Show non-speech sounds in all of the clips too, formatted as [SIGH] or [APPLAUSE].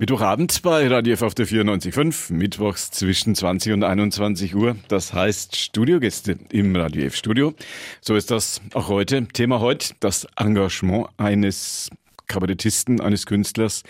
Mittwochabend bei Radio F auf der 94.5, mittwochs zwischen 20 und 21 Uhr. Das heißt Studiogäste im Radio F Studio. So ist das auch heute. Thema heute das Engagement eines Kabarettisten, eines Künstlers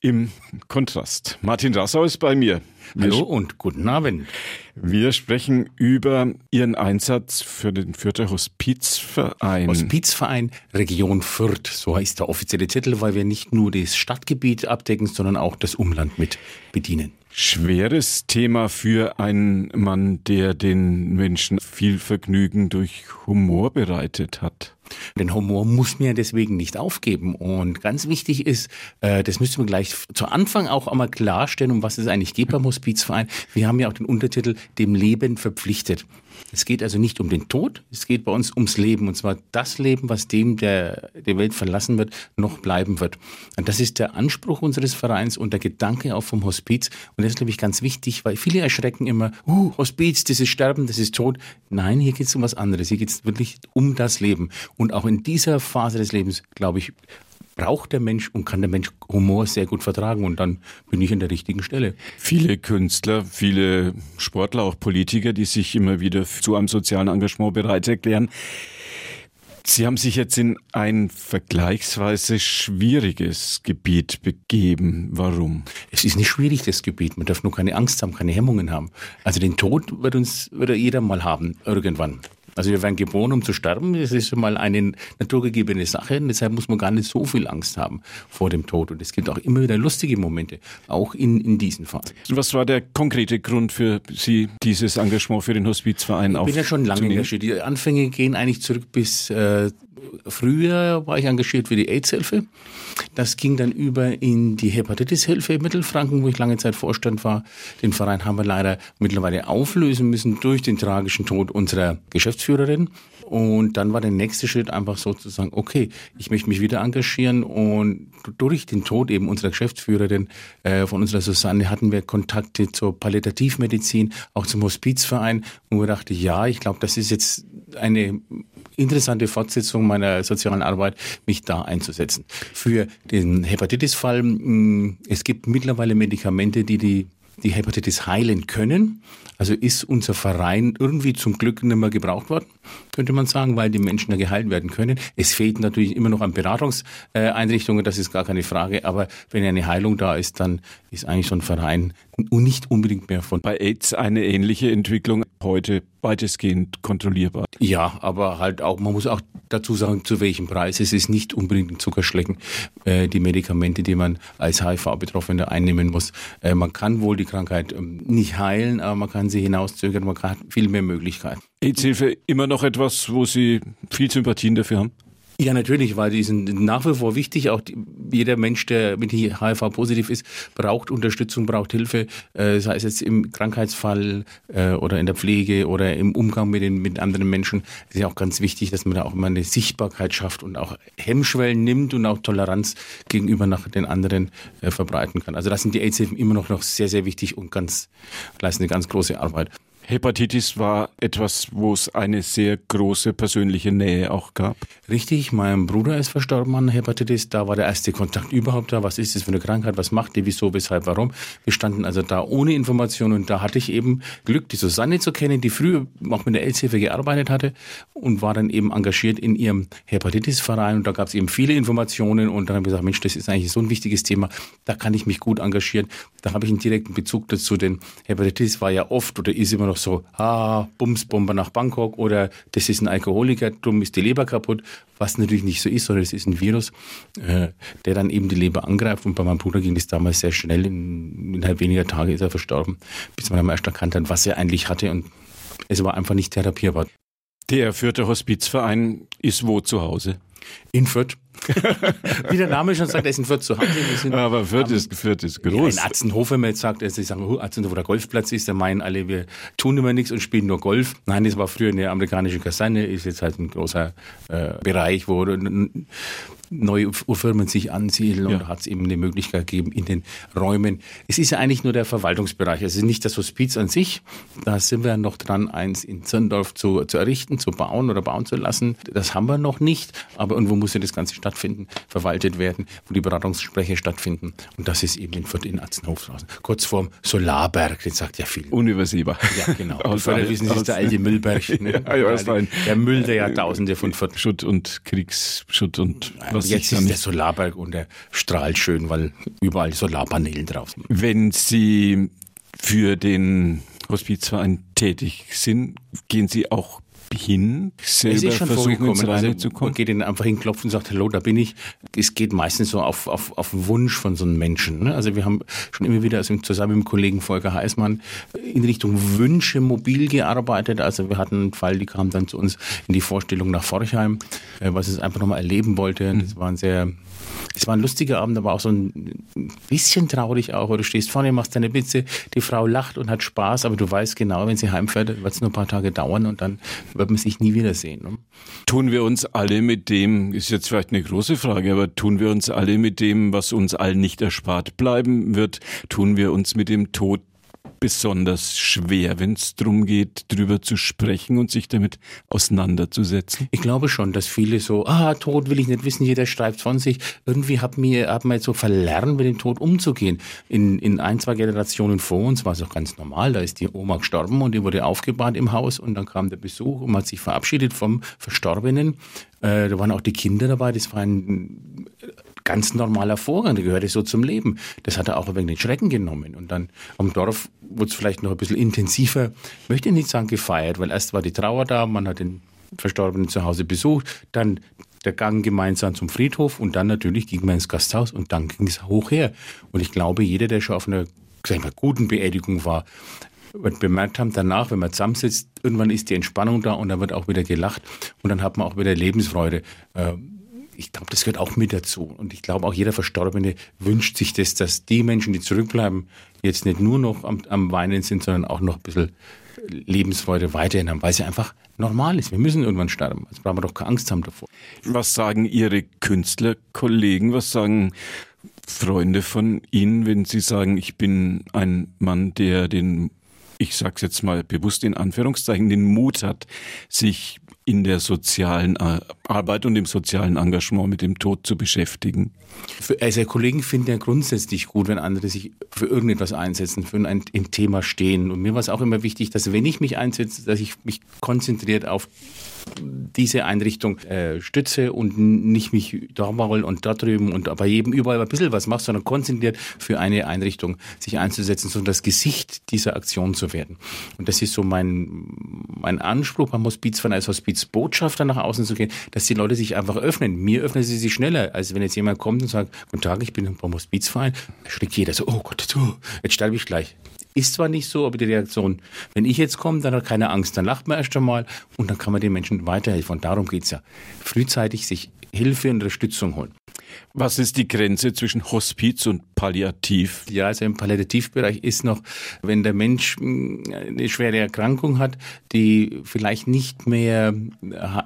im Kontrast. Martin Rassau ist bei mir. Wir Hallo und guten Abend. Wir sprechen über Ihren Einsatz für den Fürther Hospizverein. Hospizverein Region Fürth, so heißt der offizielle Titel, weil wir nicht nur das Stadtgebiet abdecken, sondern auch das Umland mit bedienen. Schweres Thema für einen Mann, der den Menschen viel Vergnügen durch Humor bereitet hat. Den Humor muss man ja deswegen nicht aufgeben. Und ganz wichtig ist, äh, das müssen wir gleich zu Anfang auch einmal klarstellen, um was es eigentlich geht beim Hospizverein. Wir haben ja auch den Untertitel dem Leben verpflichtet. Es geht also nicht um den Tod, es geht bei uns ums Leben. Und zwar das Leben, was dem, der die Welt verlassen wird, noch bleiben wird. Und das ist der Anspruch unseres Vereins und der Gedanke auch vom Hospiz. Und das ist, glaube ich, ganz wichtig, weil viele erschrecken immer, uh, Hospiz, das ist Sterben, das ist Tod. Nein, hier geht es um was anderes. Hier geht es wirklich um das Leben. Und auch in dieser Phase des Lebens, glaube ich, braucht der Mensch und kann der Mensch Humor sehr gut vertragen und dann bin ich an der richtigen Stelle. Viele Künstler, viele Sportler, auch Politiker, die sich immer wieder zu einem sozialen Engagement bereit erklären. Sie haben sich jetzt in ein vergleichsweise schwieriges Gebiet begeben. Warum? Es ist nicht schwierig, das Gebiet. Man darf nur keine Angst haben, keine Hemmungen haben. Also den Tod wird uns, wird jeder mal haben, irgendwann. Also wir werden geboren, um zu sterben. Das ist schon mal eine naturgegebene Sache. deshalb muss man gar nicht so viel Angst haben vor dem Tod. Und es gibt auch immer wieder lustige Momente, auch in, in diesen Fall. Was war der konkrete Grund für Sie, dieses Engagement für den Hospizverein Ich bin ja schon lange engagiert. Die Anfänge gehen eigentlich zurück bis äh, früher war ich engagiert für die AIDS-Hilfe. Das ging dann über in die Hepatitis-Hilfe in Mittelfranken, wo ich lange Zeit Vorstand war. Den Verein haben wir leider mittlerweile auflösen müssen durch den tragischen Tod unserer Geschäftsführerin. Und dann war der nächste Schritt einfach sozusagen, okay, ich möchte mich wieder engagieren und durch den Tod eben unserer Geschäftsführerin äh, von unserer Susanne hatten wir Kontakte zur Palliativmedizin, auch zum Hospizverein und wir dachten, ja, ich glaube, das ist jetzt eine interessante Fortsetzung meiner sozialen Arbeit, mich da einzusetzen. Für den Hepatitis-Fall, mm, es gibt mittlerweile Medikamente, die die die Hepatitis heilen können. Also ist unser Verein irgendwie zum Glück nicht mehr gebraucht worden, könnte man sagen, weil die Menschen da geheilt werden können. Es fehlt natürlich immer noch an Beratungseinrichtungen, das ist gar keine Frage. Aber wenn eine Heilung da ist, dann ist eigentlich so ein Verein nicht unbedingt mehr von. Bei AIDS eine ähnliche Entwicklung heute weitestgehend kontrollierbar. Ja, aber halt auch, man muss auch dazu sagen, zu welchem Preis. Es ist nicht unbedingt ein Zuckerschlecken, äh, die Medikamente, die man als HIV-Betroffener einnehmen muss. Äh, man kann wohl die Krankheit ähm, nicht heilen, aber man kann sie hinauszögern, man hat viel mehr Möglichkeiten. AIDS-Hilfe immer noch etwas, wo Sie viel Sympathien dafür haben? Ja, natürlich, weil die sind nach wie vor wichtig. Auch die, jeder Mensch, der mit HIV positiv ist, braucht Unterstützung, braucht Hilfe. Äh, sei es jetzt im Krankheitsfall äh, oder in der Pflege oder im Umgang mit den mit anderen Menschen. Es ist ja auch ganz wichtig, dass man da auch immer eine Sichtbarkeit schafft und auch Hemmschwellen nimmt und auch Toleranz gegenüber nach den anderen äh, verbreiten kann. Also das sind die AIDS-Hilfen immer noch, noch sehr, sehr wichtig und ganz leisten eine ganz große Arbeit. Hepatitis war etwas, wo es eine sehr große persönliche Nähe auch gab. Richtig, mein Bruder ist verstorben an Hepatitis. Da war der erste Kontakt überhaupt da. Was ist das für eine Krankheit? Was macht die? Wieso, weshalb, warum? Wir standen also da ohne Informationen und da hatte ich eben Glück, die Susanne zu kennen, die früher auch mit der AIDS-Hilfe gearbeitet hatte und war dann eben engagiert in ihrem Hepatitis-Verein und da gab es eben viele Informationen und dann habe ich gesagt, Mensch, das ist eigentlich so ein wichtiges Thema, da kann ich mich gut engagieren. Da habe ich einen direkten Bezug dazu, denn Hepatitis war ja oft oder ist immer noch so, ah, Bumsbomber nach Bangkok oder das ist ein Alkoholiker, drum ist die Leber kaputt, was natürlich nicht so ist, sondern es ist ein Virus, äh, der dann eben die Leber angreift. Und bei meinem Bruder ging das damals sehr schnell, in, innerhalb weniger Tage ist er verstorben, bis man dann erst erkannt hat, was er eigentlich hatte. Und es war einfach nicht therapierbar. Der vierte Hospizverein ist wo zu Hause? In Fürth. Wie der Name schon sagt, er ist in Fürth zu Hause. Sind, Aber Fürth ist, Fürth ist groß. Ja, in Atzenhof, wenn man jetzt sagt, sie sagen, oh, Atzenhof, wo der Golfplatz ist, da meinen alle, wir tun immer nichts und spielen nur Golf. Nein, das war früher eine amerikanische Kaserne, ist jetzt halt ein großer äh, Bereich, wo neue Firmen sich ansiedeln ja. und hat es eben eine Möglichkeit gegeben in den Räumen. Es ist ja eigentlich nur der Verwaltungsbereich, es ist nicht das Hospiz an sich. Da sind wir noch dran, eins in Zirndorf zu, zu errichten, zu bauen oder bauen zu lassen. Das das haben wir noch nicht, aber irgendwo muss ja das Ganze stattfinden, verwaltet werden, wo die Beratungsgespräche stattfinden. Und das ist eben in Fürth in Atzenhofstraßen. Kurz vorm Solarberg, den sagt ja viel. Unübersehbar. Ja, genau. [LAUGHS] aus, wissen Sie, ist der alte Müllberg. [LAUGHS] Ne? ja, ja, der, der Müll der Jahrtausende von Fürth. Schutt und Kriegsschutt und was Jetzt ist der Solarberg und der strahlt schön, weil überall Solarpanelen drauf sind. Wenn Sie für den Hospizverein tätig sind, gehen Sie auch hin, selber versuchen ins Reine also, zu kommen? Man geht ihnen einfach hinklopfen und sagt, hallo, da bin ich. Es geht meistens so auf, auf, auf Wunsch von so einem Menschen. Ne? Also wir haben schon immer wieder also zusammen mit dem Kollegen Volker Heißmann in Richtung Wünsche mobil gearbeitet. Also wir hatten einen Fall, die kam dann zu uns in die Vorstellung nach Forchheim, äh, was es einfach nochmal erleben wollte. Das war ein sehr es war ein lustiger Abend, aber auch so ein bisschen traurig auch. Du stehst vorne, machst deine Witze, die Frau lacht und hat Spaß, aber du weißt genau, wenn sie heimfährt, wird es nur ein paar Tage dauern und dann wird man sich nie wiedersehen. Ne? Tun wir uns alle mit dem, ist jetzt vielleicht eine große Frage, aber tun wir uns alle mit dem, was uns allen nicht erspart bleiben wird, tun wir uns mit dem Tod besonders schwer, wenn es darum geht, drüber zu sprechen und sich damit auseinanderzusetzen? Ich glaube schon, dass viele so, ah, Tod will ich nicht wissen, jeder schreibt von sich. Irgendwie hat mir, hat man jetzt so verlernt, mit dem Tod umzugehen. In, in ein, zwei Generationen vor uns war es auch ganz normal. Da ist die Oma gestorben und die wurde aufgebahrt im Haus und dann kam der Besuch und man hat sich verabschiedet vom Verstorbenen. Äh, da waren auch die Kinder dabei. Das war ein ganz normaler Vorgang, der gehörte so zum Leben. Das hat er auch wenig den Schrecken genommen. Und dann am Dorf wurde es vielleicht noch ein bisschen intensiver, möchte ich nicht sagen gefeiert, weil erst war die Trauer da, man hat den Verstorbenen zu Hause besucht, dann der Gang gemeinsam zum Friedhof und dann natürlich ging man ins Gasthaus und dann ging es hoch her. Und ich glaube, jeder, der schon auf einer sag mal, guten Beerdigung war, wird bemerkt haben, danach, wenn man zusammensitzt, irgendwann ist die Entspannung da und dann wird auch wieder gelacht und dann hat man auch wieder Lebensfreude. Ich glaube, das gehört auch mit dazu. Und ich glaube, auch jeder Verstorbene wünscht sich das, dass die Menschen, die zurückbleiben, jetzt nicht nur noch am, am Weinen sind, sondern auch noch ein bisschen Lebensfreude weiterhin haben, weil es einfach normal ist. Wir müssen irgendwann sterben. Also brauchen wir doch keine Angst haben davor. Was sagen Ihre Künstlerkollegen? Was sagen Freunde von Ihnen, wenn Sie sagen, ich bin ein Mann, der den, ich sag's jetzt mal bewusst in Anführungszeichen, den Mut hat, sich in der sozialen äh, Arbeit und im sozialen Engagement mit dem Tod zu beschäftigen. Also Kollegen finden ja grundsätzlich gut, wenn andere sich für irgendetwas einsetzen, für ein, ein Thema stehen. Und mir war es auch immer wichtig, dass wenn ich mich einsetze, dass ich mich konzentriert auf diese Einrichtung äh, stütze und nicht mich da mal und da drüben und bei jedem überall ein bisschen was mache, sondern konzentriert für eine Einrichtung sich einzusetzen, so das Gesicht dieser Aktion zu werden. Und das ist so mein, mein Anspruch beim Hospizverein als Hospizbotschafter nach außen zu gehen, dass die Leute sich einfach öffnen. Mir öffnen sie sich schneller, als wenn jetzt jemand kommt und sagt, guten Tag, ich bin beim Hospizverein, da schlägt jeder so, oh Gott, jetzt sterbe ich gleich. Ist zwar nicht so, aber die Reaktion, wenn ich jetzt komme, dann hat keine Angst, dann lacht man erst einmal und dann kann man den Menschen weiterhelfen. Und darum geht es ja. Frühzeitig sich Hilfe und Unterstützung holen. Was ist die Grenze zwischen Hospiz und Palliativ? Ja, also im Palliativbereich ist noch, wenn der Mensch hm, eine schwere Erkrankung hat, die vielleicht nicht mehr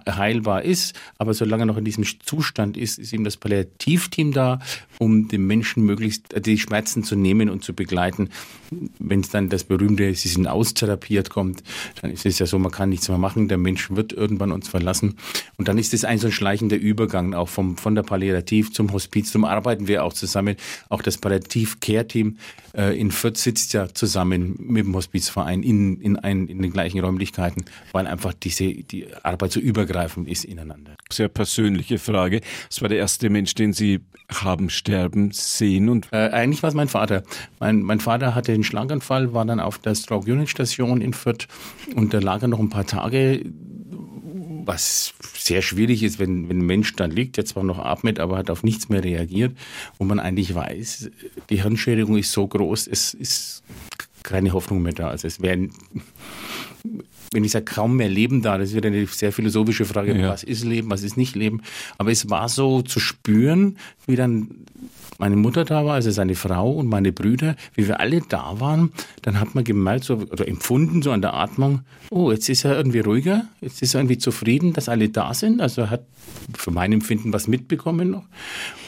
heilbar ist, aber solange er noch in diesem Zustand ist, ist ihm das Palliativteam da, um dem Menschen möglichst die Schmerzen zu nehmen und zu begleiten. Wenn es dann das berühmte, sie sind austherapiert kommt, dann ist es ja so, man kann nichts mehr machen, der Mensch wird irgendwann uns verlassen. Und dann ist es ein so ein schleichender Übergang auch vom, von der Palliativ zum Hospiz. Darum arbeiten wir auch zusammen. Auch das Palliativ-Care-Team äh, in Fürth sitzt ja zusammen mit dem Hospizverein in, in, ein, in den gleichen Räumlichkeiten, weil einfach diese, die Arbeit so übergreifend ist ineinander. Sehr persönliche Frage. Was war der erste Mensch, den Sie haben sterben sehen? Und äh, eigentlich war es mein Vater. Mein, mein Vater hatte einen Schlaganfall, war dann auf der Stroke Unit Station in Fürth und da lag er noch ein paar Tage was sehr schwierig ist, wenn, wenn ein Mensch dann liegt, der zwar noch atmet, aber hat auf nichts mehr reagiert, wo man eigentlich weiß, die Hirnschädigung ist so groß, es ist keine Hoffnung mehr da. Also es werden wenn ich sage, kaum mehr Leben da, das wird eine sehr philosophische Frage, ja. was ist Leben, was ist nicht Leben. Aber es war so zu spüren, wie dann meine Mutter da war, also seine Frau und meine Brüder, wie wir alle da waren, dann hat man gemerkt so, oder empfunden so an der Atmung, oh, jetzt ist er irgendwie ruhiger, jetzt ist er irgendwie zufrieden, dass alle da sind. Also er hat für mein Empfinden was mitbekommen noch.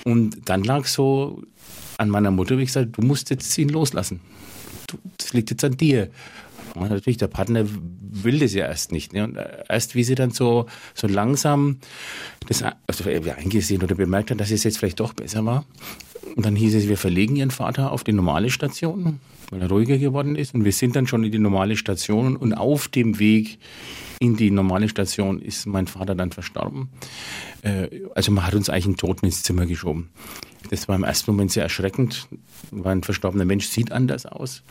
Und dann lag so an meiner Mutter, wie ich gesagt, du musst jetzt ihn loslassen. Das liegt jetzt an dir. Und natürlich, der Partner will das ja erst nicht. Ne? Und erst wie sie dann so, so langsam das also eingesehen oder bemerkt hat, dass es jetzt vielleicht doch besser war. Und dann hieß es, wir verlegen ihren Vater auf die normale Station, weil er ruhiger geworden ist. Und wir sind dann schon in die normale Station und auf dem Weg in die normale Station ist mein Vater dann verstorben. Äh, also man hat uns eigentlich einen Toten ins Zimmer geschoben. Das war im ersten Moment sehr erschreckend, weil ein verstorbener Mensch sieht anders aus.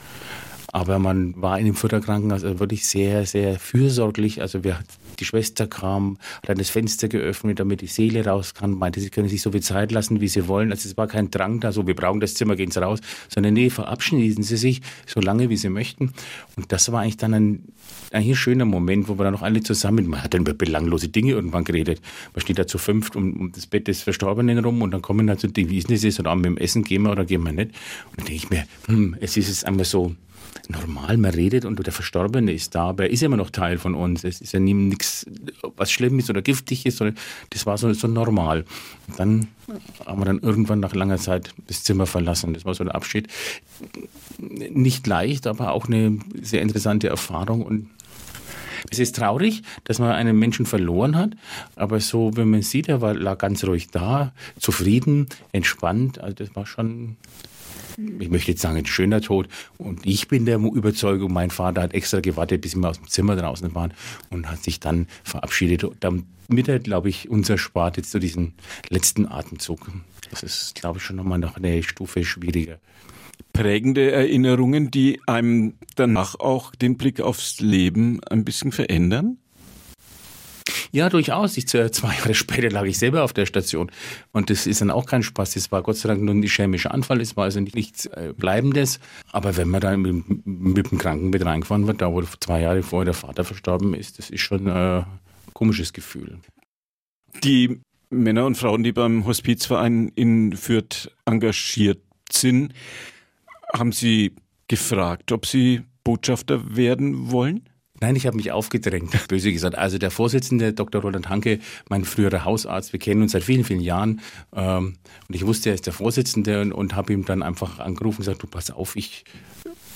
Aber man war in dem Futterkrankenhaus also wirklich sehr, sehr fürsorglich. Also wir, die Schwester kam, hat dann das Fenster geöffnet, damit die Seele raus kann, meinte, sie können sich so viel Zeit lassen, wie sie wollen. Also es war kein Drang da, so wir brauchen das Zimmer, gehen Sie raus, sondern nee, verabschieden Sie sich so lange, wie Sie möchten. Und das war eigentlich dann ein, eigentlich ein schöner Moment, wo wir dann noch alle zusammen, man hat dann über belanglose Dinge irgendwann geredet. Man steht da zu fünft um, um das Bett des Verstorbenen rum und dann kommen halt so die, wie ist das jetzt, oder mit dem Essen gehen wir oder gehen wir nicht. Und dann denke ich mir, hm, es ist jetzt einmal so, normal, man redet und der Verstorbene ist da, aber er ist immer noch Teil von uns. Es ist ja nichts, was Schlimmes oder Giftiges, sondern das war so, so normal. Und dann haben wir dann irgendwann nach langer Zeit das Zimmer verlassen. Das war so der Abschied. Nicht leicht, aber auch eine sehr interessante Erfahrung und es ist traurig, dass man einen Menschen verloren hat, aber so, wenn man sieht, er war, lag ganz ruhig da, zufrieden, entspannt. Also das war schon ich möchte jetzt sagen, ein schöner Tod. Und ich bin der Überzeugung, mein Vater hat extra gewartet, bis wir aus dem Zimmer draußen waren und hat sich dann verabschiedet. Damit er, glaube ich, unser spart jetzt so diesen letzten Atemzug. Das ist, glaube ich, schon nochmal noch eine Stufe schwieriger. Prägende Erinnerungen, die einem danach auch den Blick aufs Leben ein bisschen verändern? Ja, durchaus. Ich, zwei Jahre später lag ich selber auf der Station. Und das ist dann auch kein Spaß. Das war Gott sei Dank nur ein ischämischer Anfall. Es war also nichts äh, Bleibendes. Aber wenn man da mit, mit dem Krankenbett reingefahren wird, da wo zwei Jahre vorher der Vater verstorben ist, das ist schon äh, ein komisches Gefühl. Die Männer und Frauen, die beim Hospizverein in Fürth engagiert sind, haben Sie gefragt, ob Sie Botschafter werden wollen? Nein, ich habe mich aufgedrängt, [LAUGHS] böse gesagt. Also der Vorsitzende, Dr. Roland Hanke, mein früherer Hausarzt, wir kennen uns seit vielen, vielen Jahren. Ähm, und ich wusste, er ist der Vorsitzende und, und habe ihm dann einfach angerufen und gesagt, du pass auf, ich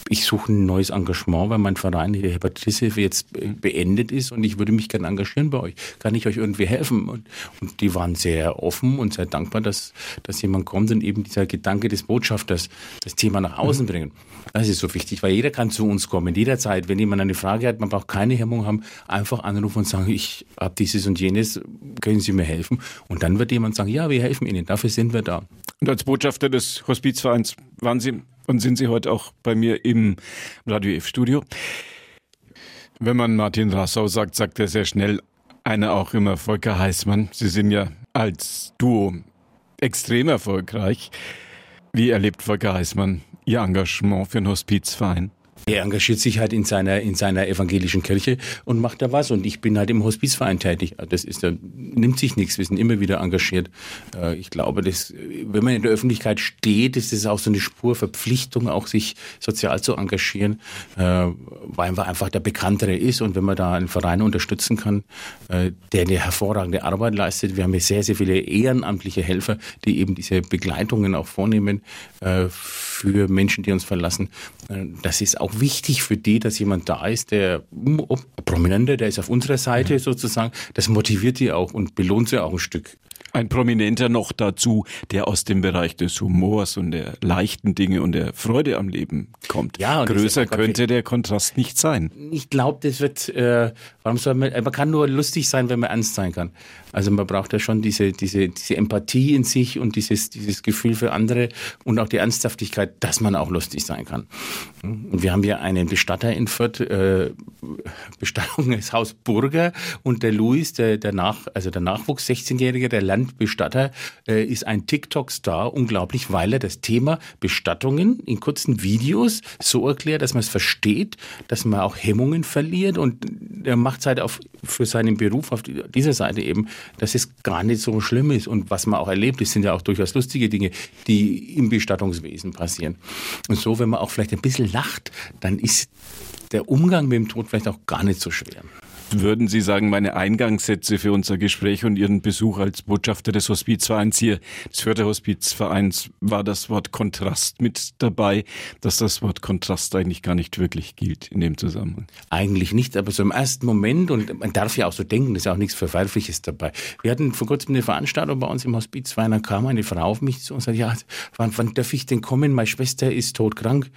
ich suche ein neues Engagement, weil mein Verein, die Hepatitishilfe, jetzt beendet ist und ich würde mich gerne engagieren bei euch. Kann ich euch irgendwie helfen? Und, und die waren sehr offen und sehr dankbar, dass, dass jemand kommt und eben dieser Gedanke des Botschafters das Thema nach außen mhm. bringen. Das ist so wichtig, weil jeder kann zu uns kommen, jederzeit. Wenn jemand eine Frage hat, man braucht keine Hemmung haben, einfach anrufen und sagen, ich habe dieses und jenes, können Sie mir helfen? Und dann wird jemand sagen, ja, wir helfen Ihnen, dafür sind wir da. Und als Botschafter des Hospizvereins waren Sie und sind Sie heute auch bei mir im Radio F-Studio. Wenn man Martin Rassau sagt, sagt er sehr schnell, einer auch immer Volker Heißmann. Sie sind ja als Duo extrem erfolgreich. Wie erlebt Volker Heißmann Ihr Engagement für den Hospizverein? Er engagiert sich halt in seiner, in seiner evangelischen Kirche und macht da was. Und ich bin halt im Hospizverein tätig. Das ist, da nimmt sich nichts. Wir sind immer wieder engagiert. Äh, ich glaube, dass, wenn man in der Öffentlichkeit steht, ist es auch so eine Spur Verpflichtung, auch sich sozial zu engagieren, äh, weil man einfach der Bekanntere ist. Und wenn man da einen Verein unterstützen kann, äh, der eine hervorragende Arbeit leistet. Wir haben hier sehr, sehr viele ehrenamtliche Helfer, die eben diese Begleitungen auch vornehmen für Menschen, die uns verlassen. Das ist auch wichtig für die, dass jemand da ist, der Prominente, der ist auf unserer Seite mhm. sozusagen. Das motiviert die auch und belohnt sie auch ein Stück. Ein Prominenter noch dazu, der aus dem Bereich des Humors und der leichten Dinge und der Freude am Leben kommt. Ja, Größer könnte der Kontrast nicht sein. Ich glaube, das wird, äh, warum soll man, man kann nur lustig sein, wenn man ernst sein kann. Also man braucht ja schon diese, diese, diese Empathie in sich und dieses, dieses Gefühl für andere und auch die Ernsthaftigkeit, dass man auch lustig sein kann. Und wir haben ja einen Bestatter in Fürth, äh, Bestattung ist Haus Burger und der Luis, der, der Nach, also der Nachwuchs 16-Jährige, der Landbestatter, äh, ist ein TikTok-Star, unglaublich, weil er das Thema Bestattungen in kurzen Videos so erklärt, dass man es versteht, dass man auch Hemmungen verliert und er macht es halt auf, für seinen Beruf auf dieser Seite eben dass es gar nicht so schlimm ist. Und was man auch erlebt, das sind ja auch durchaus lustige Dinge, die im Bestattungswesen passieren. Und so, wenn man auch vielleicht ein bisschen lacht, dann ist der Umgang mit dem Tod vielleicht auch gar nicht so schwer. Würden Sie sagen, meine Eingangssätze für unser Gespräch und Ihren Besuch als Botschafter des Hospizvereins hier, des Fürther Hospizvereins, war das Wort Kontrast mit dabei, dass das Wort Kontrast eigentlich gar nicht wirklich gilt in dem Zusammenhang? Eigentlich nicht, aber so im ersten Moment, und man darf ja auch so denken, ist ja auch nichts Verwerfliches dabei. Wir hatten vor kurzem eine Veranstaltung bei uns im Hospizverein, da kam eine Frau auf mich zu und sagte, ja, wann, wann darf ich denn kommen? Meine Schwester ist todkrank.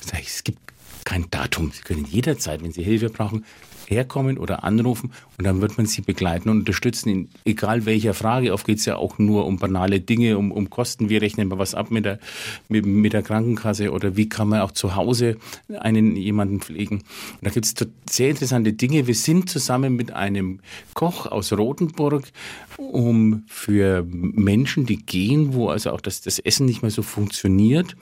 Sag ich, es gibt kein Datum. Sie können jederzeit, wenn Sie Hilfe brauchen, herkommen oder anrufen und dann wird man sie begleiten und unterstützen in egal welcher Frage. Oft geht es ja auch nur um banale Dinge, um, um Kosten. Wie rechnen wir was ab mit der, mit, mit der Krankenkasse oder wie kann man auch zu Hause einen jemanden pflegen. Und da gibt es sehr interessante Dinge. Wir sind zusammen mit einem Koch aus Rothenburg, um für Menschen, die gehen, wo also auch das, das Essen nicht mehr so funktioniert,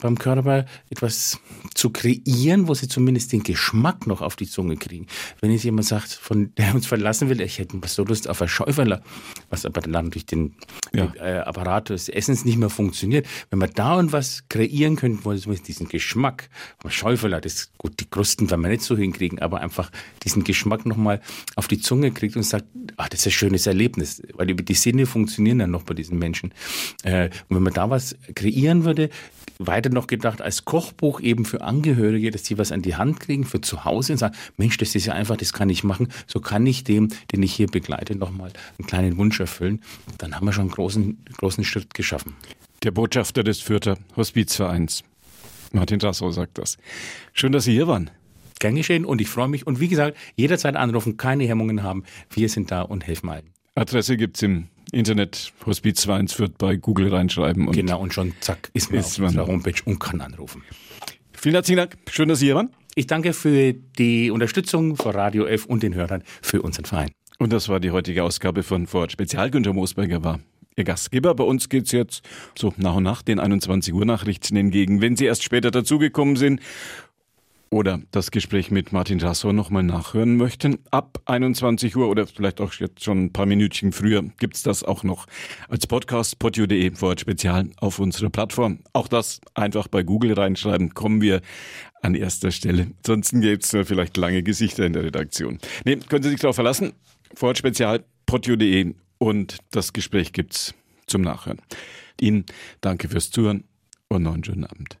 beim Körper etwas zu kreieren, wo sie zumindest den Geschmack noch auf die Zunge kriegen wenn jetzt jemand sagt, von der uns verlassen will, ich hätte so Lust auf ein Schäuferler, was aber dann durch den, ja. äh, Apparat des Essens nicht mehr funktioniert. Wenn man da und was kreieren könnte, wo es diesen Geschmack vom Schäuferler, das gut, die Krusten werden wir nicht so hinkriegen, aber einfach diesen Geschmack nochmal auf die Zunge kriegt und sagt, ach, das ist ein schönes Erlebnis, weil über die Sinne funktionieren dann noch bei diesen Menschen. Äh, und wenn man da was kreieren würde, weiter noch gedacht als Kochbuch eben für Angehörige, dass die was an die Hand kriegen für zu Hause und sagen, Mensch, das ist ja einfach, das kann ich machen. So kann ich dem, den ich hier begleite, nochmal einen kleinen Wunsch erfüllen. Dann haben wir schon einen großen, großen Schritt geschaffen. Der Botschafter des Fürther Hospizvereins, Martin Drassow, sagt das. Schön, dass Sie hier waren. Gern geschehen und ich freue mich. Und wie gesagt, jederzeit anrufen, keine Hemmungen haben. Wir sind da und helfen allen. Adresse gibt es im Internet Hospiz Weinsfurt bei Google reinschreiben. Und genau, und schon zack, ist man ist auf unserer Homepage und kann anrufen. Vielen herzlichen Dank. Schön, dass Sie hier waren. Ich danke für die Unterstützung von Radio F und den Hörern für unseren Verein. Und das war die heutige Ausgabe von Vorort Spezial. Günter Moosberger war Ihr Gastgeber. Bei uns geht es jetzt so nach und nach den 21 Uhr Nachrichten entgegen. Wenn Sie erst später dazugekommen sind oder das Gespräch mit Martin Rassor nochmal nachhören möchten, ab 21 Uhr oder vielleicht auch jetzt schon ein paar Minütchen früher gibt's das auch noch als Podcast podio.de vor Spezial auf unserer Plattform. Auch das einfach bei Google reinschreiben, kommen wir an erster Stelle. Ansonsten gibt's vielleicht lange Gesichter in der Redaktion. Nee, können Sie sich darauf verlassen. Vor Spezial podio.de und das Gespräch gibt's zum Nachhören. Ihnen danke fürs Zuhören und noch einen schönen Abend.